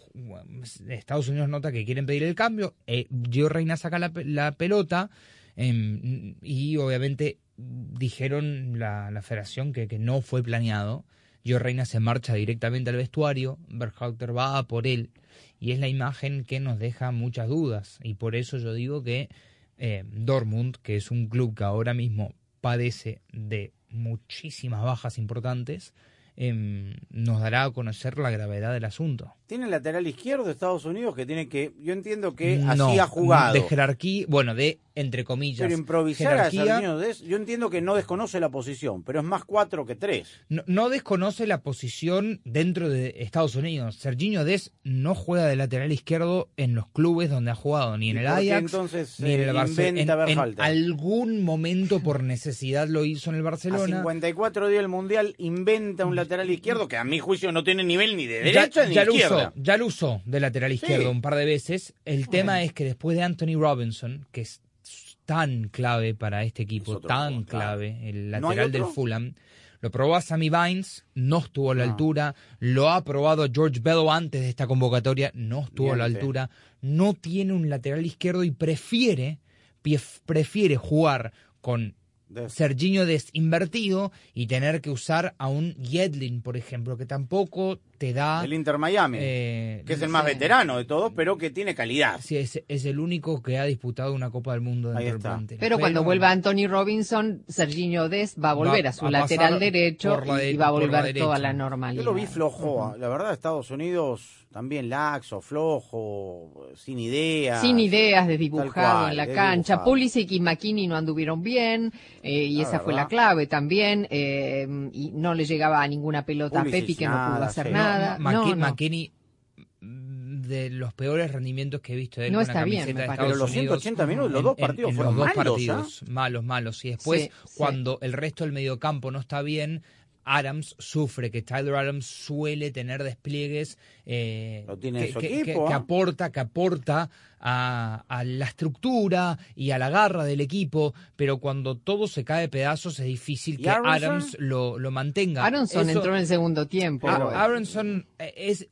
Estados Unidos nota que quieren pedir el cambio. Eh, Gio Reina saca la, pe- la pelota eh, y obviamente dijeron la, la federación que, que no fue planeado. Gio Reina se marcha directamente al vestuario, Berhalter va a por él y es la imagen que nos deja muchas dudas y por eso yo digo que eh, Dortmund, que es un club que ahora mismo padece de muchísimas bajas importantes, em, nos dará a conocer la gravedad del asunto. Tiene el lateral izquierdo de Estados Unidos que tiene que, yo entiendo que No, así ha jugado. De jerarquía, bueno, de entre comillas. Pero improvisar a jerarquía, Serginho Dest, yo entiendo que no desconoce la posición, pero es más cuatro que tres. no, no desconoce la posición dentro de Estados Unidos. Serginho Des no juega de lateral izquierdo en los clubes donde ha jugado, ni en ¿Y el Ajax, entonces, ni en el Barcelona. En, en algún momento por necesidad lo hizo en el A Barcelona. 54 días del Mundial inventa un lateral izquierdo que a mi juicio no tiene nivel ni de Ya- derecha ni ya de izquierda. usó, ya lo usó de lateral izquierdo un par de veces. El tema es que después de Anthony Robinson, que es tan clave para este equipo, tan clave, el ¿No hay lateral del? Fulham, lo probó a Sammy Vines, no estuvo a la No. altura, lo ha probado George Bello antes de esta convocatoria, no estuvo a la altura, no tiene un lateral izquierdo y prefiere, prefiere jugar con Serginho desinvertido y tener que usar a un Yedlin, por ejemplo, que tampoco te da... El Inter Miami, eh, que es el más veterano de todos, pero que tiene calidad. Sí, es, es el único que ha disputado una Copa del Mundo dentro Ahí del está. plantel. Pero cuando vuelva Anthony Robinson, Serginho Dest va a volver Va- a su a lateral derecho por la de- y va a la volver toda la normalidad. Yo lo vi flojo, la verdad, Estados Unidos también laxo, flojo, sin idea. Sin ideas, desdibujado cual, en la cancha. Pulisic y McKinney no anduvieron bien, eh, y La esa fue la clave también. eh, y no le llegaba a ninguna pelota Pulisic, a Pepi, que no pudo hacer sí. nada. No, McKin- no. McKinney, de los peores rendimientos que he visto de él No con la está bien, camiseta me de. Estados Pero los Unidos 180 minutos, los dos en- partidos en fueron los dos malos, partidos, malos, malos. Y después, Sí, sí. cuando el resto del mediocampo no está bien, Adams sufre, que Tyler Adams suele tener despliegues eh, Lo tiene que, en su que- equipo, que- que ¿ah? aporta, que aporta a, a la estructura y a la garra del equipo, pero cuando todo se cae de pedazos es difícil ¿Y que Aronson? Adams lo, lo mantenga. Aronson Eso- entró en el segundo tiempo. a- Aronson eh, es.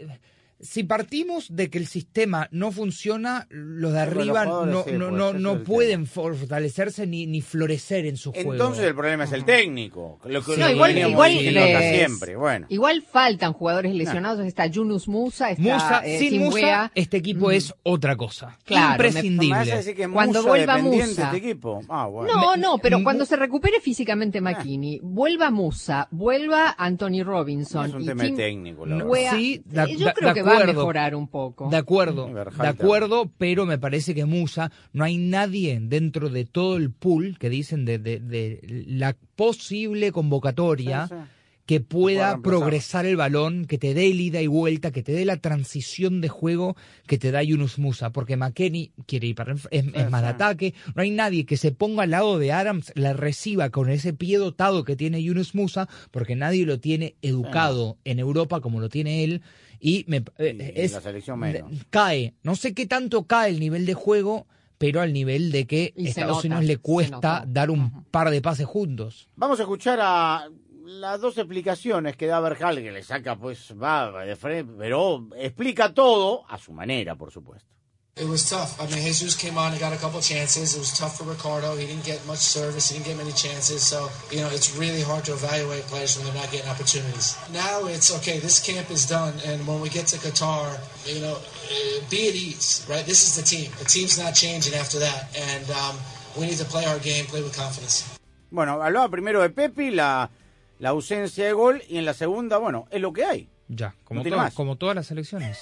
Si partimos de que el sistema no funciona, los de arriba no, no, pues, no, no pueden fortalecerse ni, ni florecer en su juego. Entonces el problema es el técnico. Lo que Sí, lo igual, igual, eh, siempre. Bueno. igual faltan jugadores lesionados. Está Yunus Musa, está Musa, eh, sin. Musa, este equipo es otra cosa. Claro, Imprescindible. ¿Me vas a decir que es Cuando Musa vuelva Musa. este equipo? Ah, bueno. No, no, pero cuando se recupere físicamente McKinney, vuelva Musa, vuelva Anthony Robinson. Es un y tema Tim técnico, la Sí, de- eh, yo creo que va a mejorar un poco. De acuerdo, de acuerdo, pero me parece que Musa, no hay nadie dentro de todo el pool que dicen de, de- de la posible convocatoria Sí, sí. que pueda progresar el balón, que te dé el ida y vuelta, que te dé la transición de juego que te da Yunus Musa, porque McKenny quiere ir para el- es, es más de ataque, no hay nadie que se ponga al lado de Adams, la reciba con ese pie dotado que tiene Yunus Musa, porque nadie lo tiene educado en Europa como lo tiene él, y me, eh, Y es, la selección menos. cae, no sé qué tanto cae el nivel de juego, pero al nivel de que Y Estados nota, Unidos le cuesta dar un par de pases juntos. Vamos a escuchar a las dos explicaciones que da Berhal, que le saca pues va de frente, pero explica todo a su manera, por supuesto. It was tough. I mean, Jesus came on and got a couple chances. It was tough for Ricardo. He didn't get much service. He didn't get many chances. So, you know, it's really hard to evaluate players when they're not getting opportunities. Now it's okay. This camp is done, and when we get to Qatar, you know, eh, be at ease, right? This is the team. The team's not changing after that, and um, we need to play our game, play with confidence. Bueno, hablaba primero de Pepi, la, la ausencia de gol, y en la segunda, bueno, es lo que hay. Ya, como, No tiene todas- como todas las selecciones.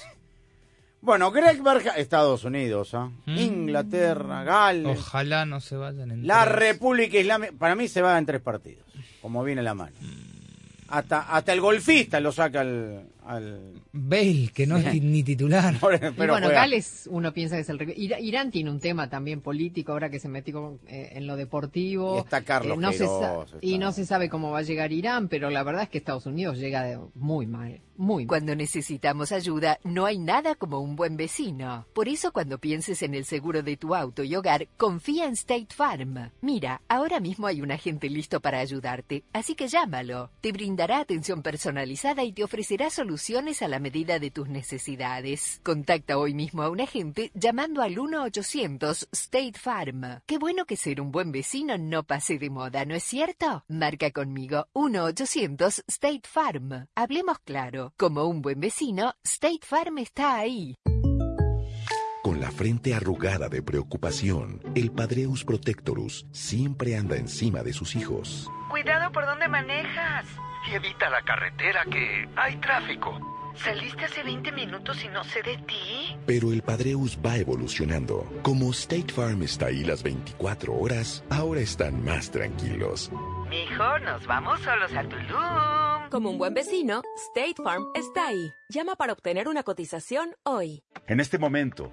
Bueno, Greg Berhal, Estados Unidos, ¿ah? Inglaterra, Gales, Ojalá no se vayan en la tres. República Islámica, para mí se va en tres partidos, como viene la mano. Hasta, hasta el golfista lo saca al... al... Bale, que no es ni titular. Pero bueno, juega. Gales, uno piensa que es el Irán tiene un tema también político ahora que se metió con- eh, en lo deportivo. Y está Carlos Eh, no se sa- Queiroz, Y no se sabe cómo va a llegar Irán, pero la verdad es que Estados Unidos llega de- muy mal, muy mal. Cuando necesitamos ayuda, no hay nada como un buen vecino. Por eso cuando pienses en el seguro de tu auto y hogar, confía en State Farm. Mira, ahora mismo hay un agente listo para ayudarte, así que llámalo. Te brindará atención personalizada y te ofrecerá soluciones a la medida de tus necesidades. Contacta hoy mismo a un agente llamando al 1-800 State Farm. Qué bueno que ser un buen vecino no pase de moda, ¿no es cierto? Marca conmigo 1-800 State Farm. Hablemos claro. Como un buen vecino, State Farm está ahí. Con la frente arrugada de preocupación, el Padreus Protectorus siempre anda encima de sus hijos. Cuidado por dónde manejas. Y evita la carretera que hay tráfico. Saliste hace 20 minutos y no sé de ti. Pero el Padreus va evolucionando. Como State Farm está ahí las 24 horas, ahora están más tranquilos. Mijo, nos vamos solos a Tulum. Como un buen vecino, State Farm está ahí. Llama para obtener una cotización hoy. En este momento,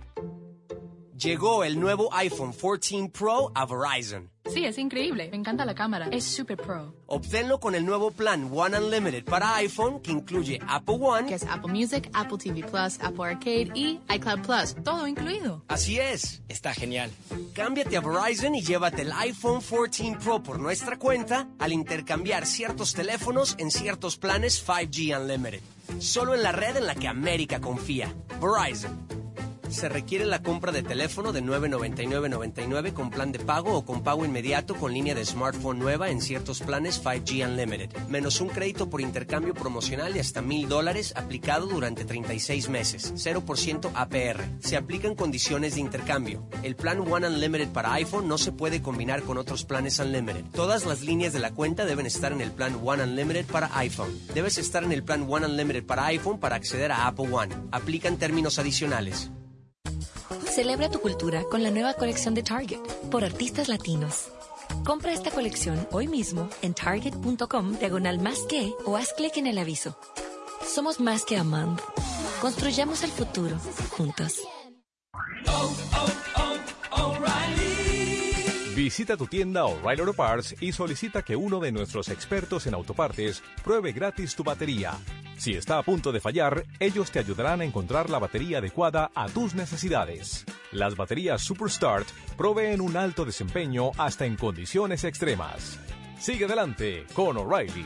Llegó el nuevo iPhone 14 Pro a Verizon. Sí, es increíble. Me encanta la cámara. Es super pro. Obténlo con el nuevo plan One Unlimited para iPhone que incluye Apple One, que es Apple Music, Apple TV Plus, Apple Arcade y iCloud Plus. Todo incluido. Así es. Está genial. Cámbiate a Verizon y llévate el iPhone 14 Pro por nuestra cuenta al intercambiar ciertos teléfonos en ciertos planes 5G Unlimited. Solo en la red en la que América confía. Verizon se requiere la compra de teléfono de 999.99 con plan de pago o con pago inmediato con línea de smartphone nueva en ciertos planes 5G Unlimited, menos un crédito por intercambio promocional de hasta mil dólares aplicado durante 36 meses, 0% APR. Se aplican condiciones de intercambio. El plan One Unlimited para iPhone no se puede combinar con otros planes Unlimited. Todas las líneas de la cuenta deben estar en el plan One Unlimited para iPhone. Debes estar en el plan One Unlimited para iPhone para acceder a Apple One. Aplican términos adicionales. Celebra tu cultura con la nueva colección de Target por artistas latinos. Compra esta colección hoy mismo en target.com diagonal más que o haz clic en el aviso. Somos más que amando. Construyamos el futuro juntos. Visita tu tienda O'Reilly Auto Parts y solicita que uno de nuestros expertos en autopartes pruebe gratis tu batería. Si está a punto de fallar, ellos te ayudarán a encontrar la batería adecuada a tus necesidades. Las baterías Superstart proveen un alto desempeño hasta en condiciones extremas. Sigue adelante con O'Reilly.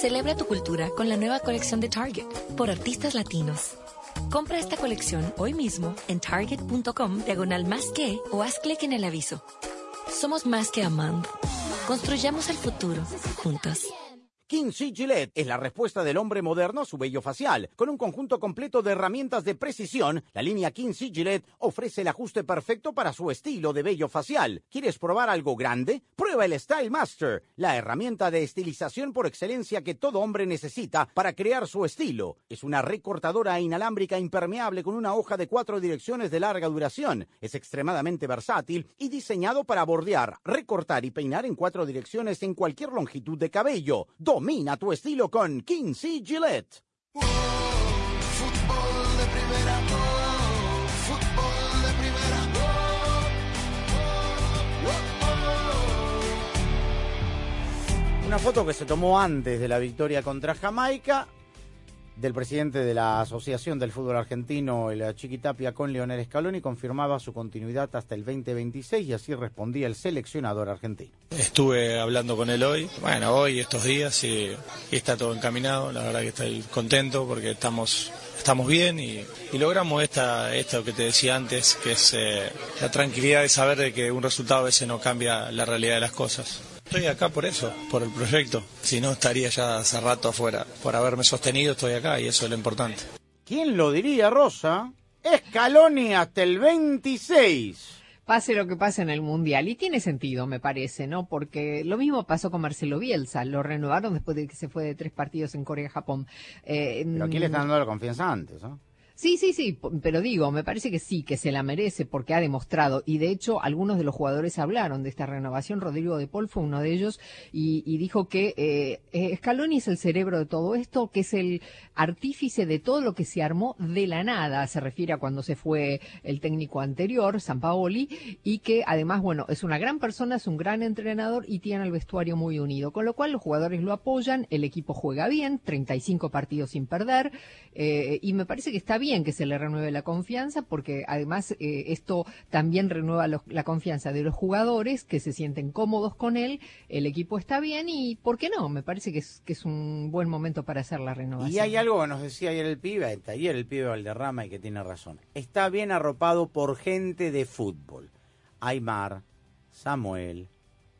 Celebra tu cultura con la nueva colección de Target por artistas latinos. Compra esta colección hoy mismo en target.com diagonal más que o haz clic en el aviso. Somos más que amando. Construyamos el futuro juntos. Kinsey Gillette es la respuesta del hombre moderno a su vello facial. Con un conjunto completo de herramientas de precisión, la línea Kinsey Gillette ofrece el ajuste perfecto para su estilo de vello facial. ¿Quieres probar algo grande? Prueba el Style Master, la herramienta de estilización por excelencia que todo hombre necesita para crear su estilo. Es una recortadora inalámbrica impermeable con una hoja de cuatro direcciones de larga duración. Es extremadamente versátil y diseñado para bordear, recortar y peinar en cuatro direcciones en cualquier longitud de cabello. Domina tu estilo con Kinsey Gillette. Una foto que se tomó antes de la victoria contra Jamaica del presidente de la Asociación del Fútbol Argentino, el Chiquitapia, con Leonel Scaloni, confirmaba su continuidad hasta el 2026 y así respondía el seleccionador argentino. Estuve hablando con él hoy, bueno, hoy, estos días, y, está todo encaminado. La verdad que estoy contento porque estamos, estamos bien y, y logramos esta, esto que te decía antes, que es eh, la tranquilidad de saber de que un resultado a veces no cambia la realidad de las cosas. Estoy acá por eso, por el proyecto. Si no, estaría ya hace rato afuera. Por haberme sostenido, estoy acá y eso es lo importante. ¿Quién lo diría, Rosa? Scaloni hasta el 26. Pase lo que pase en el Mundial. Y tiene sentido, me parece, ¿no? Porque lo mismo pasó con Marcelo Bielsa. Lo renovaron después de que se fue de tres partidos en Corea-Japón. Eh, Pero aquí le están dando la confianza antes, ¿no? Sí, sí, sí, pero digo, me parece que sí, que se la merece porque ha demostrado, y de hecho algunos de los jugadores hablaron de esta renovación, Rodrigo de Paul fue uno de ellos, y, dijo que eh, eh, Scaloni es el cerebro de todo esto, que es el artífice de todo lo que se armó de la nada, se refiere a cuando se fue el técnico anterior, Sampaoli, y que además, bueno, es una gran persona, es un gran entrenador y tiene el vestuario muy unido, con lo cual los jugadores lo apoyan, el equipo juega bien, 35 partidos sin perder, eh, y me parece que está bien que se le renueve la confianza porque además eh, esto también renueva los, la confianza de los jugadores que se sienten cómodos con él, el equipo está bien y ¿por qué no? Me parece que es, que es un buen momento para hacer la renovación. Y hay algo que nos decía ayer el pibe, ayer el pibe Valderrama y que tiene razón. Está bien arropado por gente de fútbol. Aymar, Samuel,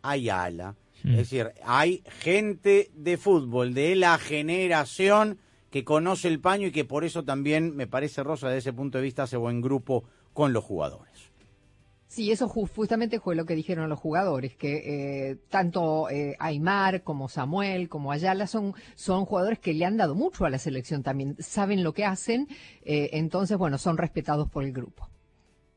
Ayala, Es decir, hay gente de fútbol de la generación que conoce el paño y que por eso también me parece Rosa desde ese punto de vista hace buen grupo con los jugadores. Sí, eso ju- justamente fue lo que dijeron los jugadores, que eh, tanto eh, Aymar como Samuel como Ayala son, son jugadores que le han dado mucho a la selección también, saben lo que hacen, eh, entonces, bueno, son respetados por el grupo.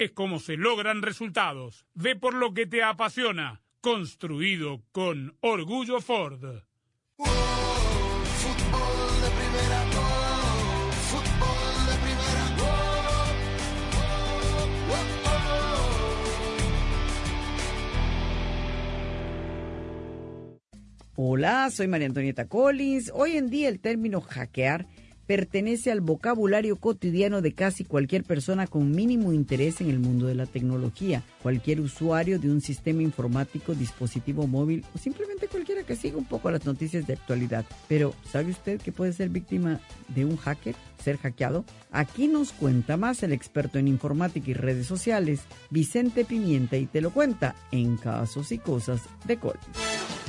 es como se logran resultados. Ve por lo que te apasiona, construido con orgullo Ford. Hola, soy María Antonieta Collins. Hoy en día el término hackear pertenece al vocabulario cotidiano de casi cualquier persona con mínimo interés en el mundo de la tecnología, cualquier usuario de un sistema informático, dispositivo móvil o simplemente cualquiera que siga un poco las noticias de actualidad. Pero, ¿sabe usted que puede ser víctima de un hacker? ser hackeado? Aquí nos cuenta más el experto en informática y redes sociales, Vicente Pimienta, y te lo cuenta en Casos y Cosas de Collins.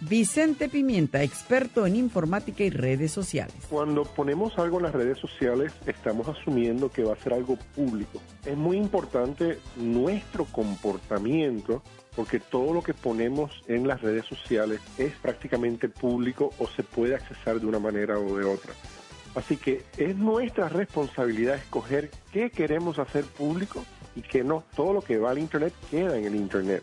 Vicente Pimienta, experto en informática y redes sociales. Cuando ponemos algo en las redes sociales, estamos asumiendo que va a ser algo público. Es muy importante nuestro comportamiento porque todo lo que ponemos en las redes sociales es prácticamente público o se puede accesar de una manera o de otra. Así que es nuestra responsabilidad escoger qué queremos hacer público y qué no. Todo lo que va al Internet queda en el Internet.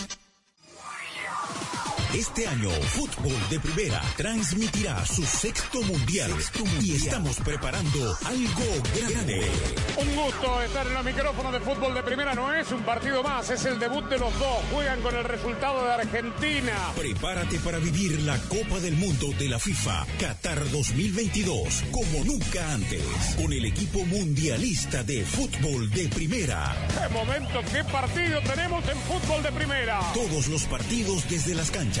Este año, Fútbol de Primera transmitirá su sexto mundial, y estamos preparando algo grande. Un gusto estar en los micrófonos de fútbol de primera. No es un partido más, es el debut de los dos. Juegan con el resultado de Argentina. Prepárate para vivir la Copa del Mundo de la FIFA Qatar 2022 como nunca antes, con el equipo mundialista de fútbol de primera. ¡Qué momento, qué partido tenemos en fútbol de primera! Todos los partidos desde las canchas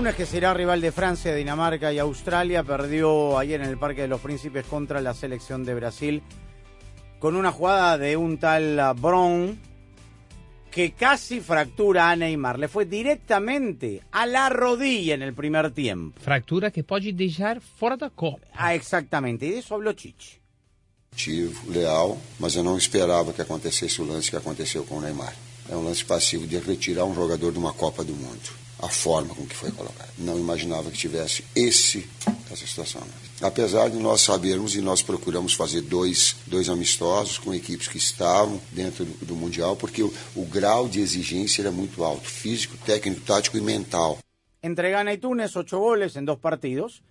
Túnez, que será rival de Francia, Dinamarca y Australia, perdió ayer en el Parque de los Príncipes contra la selección de Brasil con una jugada de un tal Brown que casi fractura a Neymar. Le fue directamente a la rodilla en el primer tiempo. Fractura que pode deixar fora da Copa. Ah, exactamente. Y de eso habló Chichi. ativo, leal, mas eu não esperava que acontecesse o lance que aconteceu com o Neymar. É um lance passivo de retirar um jogador de uma Copa do Mundo. A forma com que foi colocado. Não imaginava que tivesse esse essa situação. Apesar de nós sabermos e nós procuramos fazer dois, dois amistosos com equipes que estavam dentro do, do Mundial, porque o, o grau de exigência era muito alto, físico, técnico, tático e mental. Entre Ghana y Túnez, ocho goles en dos partidos.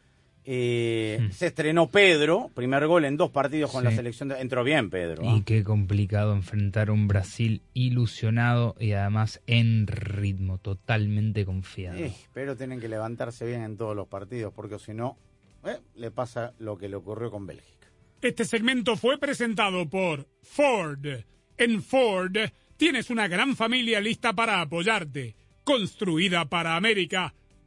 Eh, Se estrenó Pedro, primer gol en dos partidos con Sí. la selección. De... Entró bien Pedro. ¿ah? Y qué complicado enfrentar un Brasil ilusionado y además en ritmo, totalmente confiado. Eh, pero tienen que levantarse bien en todos los partidos, porque si no, eh, le pasa lo que le ocurrió con Bélgica. Este segmento fue presentado por Ford. En Ford tienes una gran familia lista para apoyarte. Construida para América,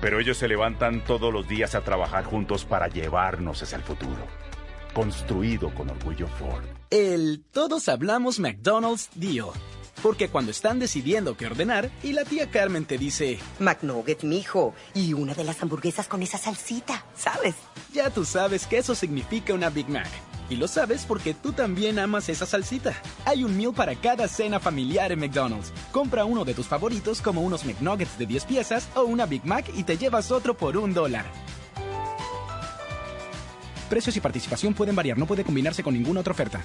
pero ellos se levantan todos los días a trabajar juntos para llevarnos hacia el futuro. Construido con orgullo Ford. El todos hablamos McDonald's Deal. Porque cuando están decidiendo qué ordenar y la tía Carmen te dice, McNugget, mijo, y una de las hamburguesas con esa salsita, ¿sabes? ya tú sabes que eso significa una Big Mac. Y lo sabes porque tú también amas esa salsita. Hay un meal para cada cena familiar en McDonald's. Compra uno de tus favoritos como unos McNuggets de 10 piezas o una Big Mac y te llevas otro por un dólar. Precios y participación pueden variar, no puede combinarse con ninguna otra oferta.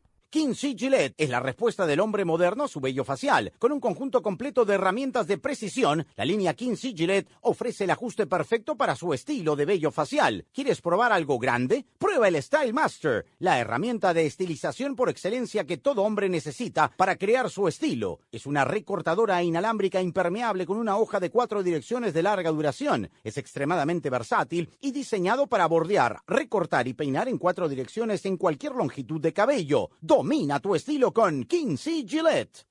Kinsey Gillette es la respuesta del hombre moderno a su vello facial. Con un conjunto completo de herramientas de precisión, la línea Kinsey Gillette ofrece el ajuste perfecto para su estilo de vello facial. ¿Quieres probar algo grande? Prueba el Style Master, la herramienta de estilización por excelencia que todo hombre necesita para crear su estilo. Es una recortadora inalámbrica impermeable con una hoja de cuatro direcciones de larga duración. Es extremadamente versátil y diseñado para bordear, recortar y peinar en cuatro direcciones en cualquier longitud de cabello. Domina tu estilo con Kinsey Gillette.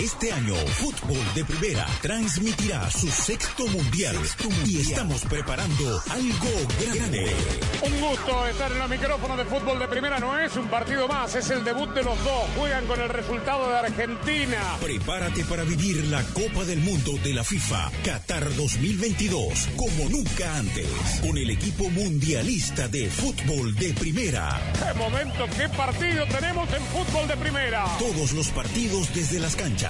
Este año, Fútbol de Primera transmitirá su sexto mundial, y estamos preparando algo grande. Un gusto estar en los micrófonos de fútbol de primera. No es un partido más, es el debut de los dos. Juegan con el resultado de Argentina. Prepárate para vivir la Copa del Mundo de la FIFA Qatar 2022 como nunca antes, con el equipo mundialista de fútbol de primera. ¡Qué momento, qué partido tenemos en fútbol de primera! Todos los partidos desde las canchas,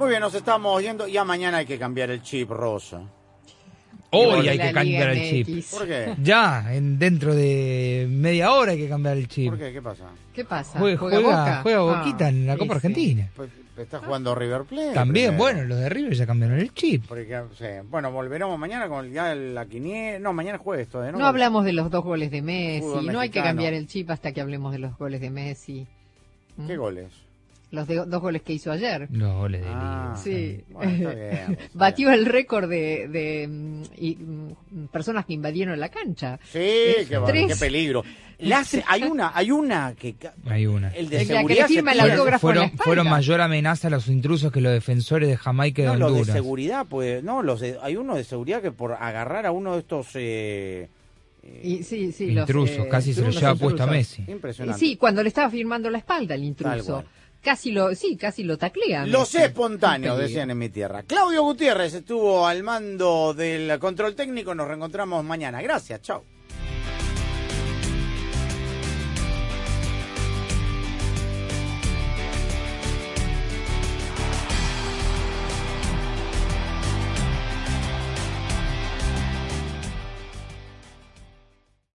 Muy bien, nos estamos yendo. Ya mañana hay que cambiar el chip rosa. Hoy hay que cambiar el chip. ¿Por qué? Ya, en, dentro de media hora hay que cambiar el chip. ¿Por qué? ¿Qué pasa? ¿Qué pasa? Juega, juega, Boca? juega Ah, Boquita en la Copa sí. Argentina. Pues, está jugando River Plate. También, primero. bueno, los de River ya cambiaron el chip. Porque, sí. Bueno, volveremos mañana con ya la quiniela. No, mañana es jueves todavía, ¿no? No hablamos de los dos goles de Messi, no hay que cambiar el chip hasta que hablemos de los goles de Messi. ¿Mm? ¿Qué goles? Los de- dos goles que hizo ayer. Los goles de Ah, Sí. Bueno, está bien. Batió el récord de, de, mm, y, mm, personas que invadieron la cancha. Sí, Eh, qué, tres. qué peligro. La hace- hay una, hay una que Hay una. el de La que le seguridad se firma el puede- autógrafo en la Fueron, fueron mayor amenaza a los intrusos que los defensores de Jamaica y de No, los de Honduras. seguridad, pues, no, los de, hay uno de seguridad que por agarrar a uno de estos eh, Y, sí, sí, los, Intrusos, eh, casi se lo los lleva intrusos. puesto a Messi. Y impresionante. sí, cuando le estaba firmando la espalda el Tal intruso. Casi lo, sí, casi lo taclea. Los Messi. espontáneos, peligro. decían en mi tierra. Claudio Gutiérrez estuvo al mando del control técnico. Nos reencontramos mañana. Gracias, chao.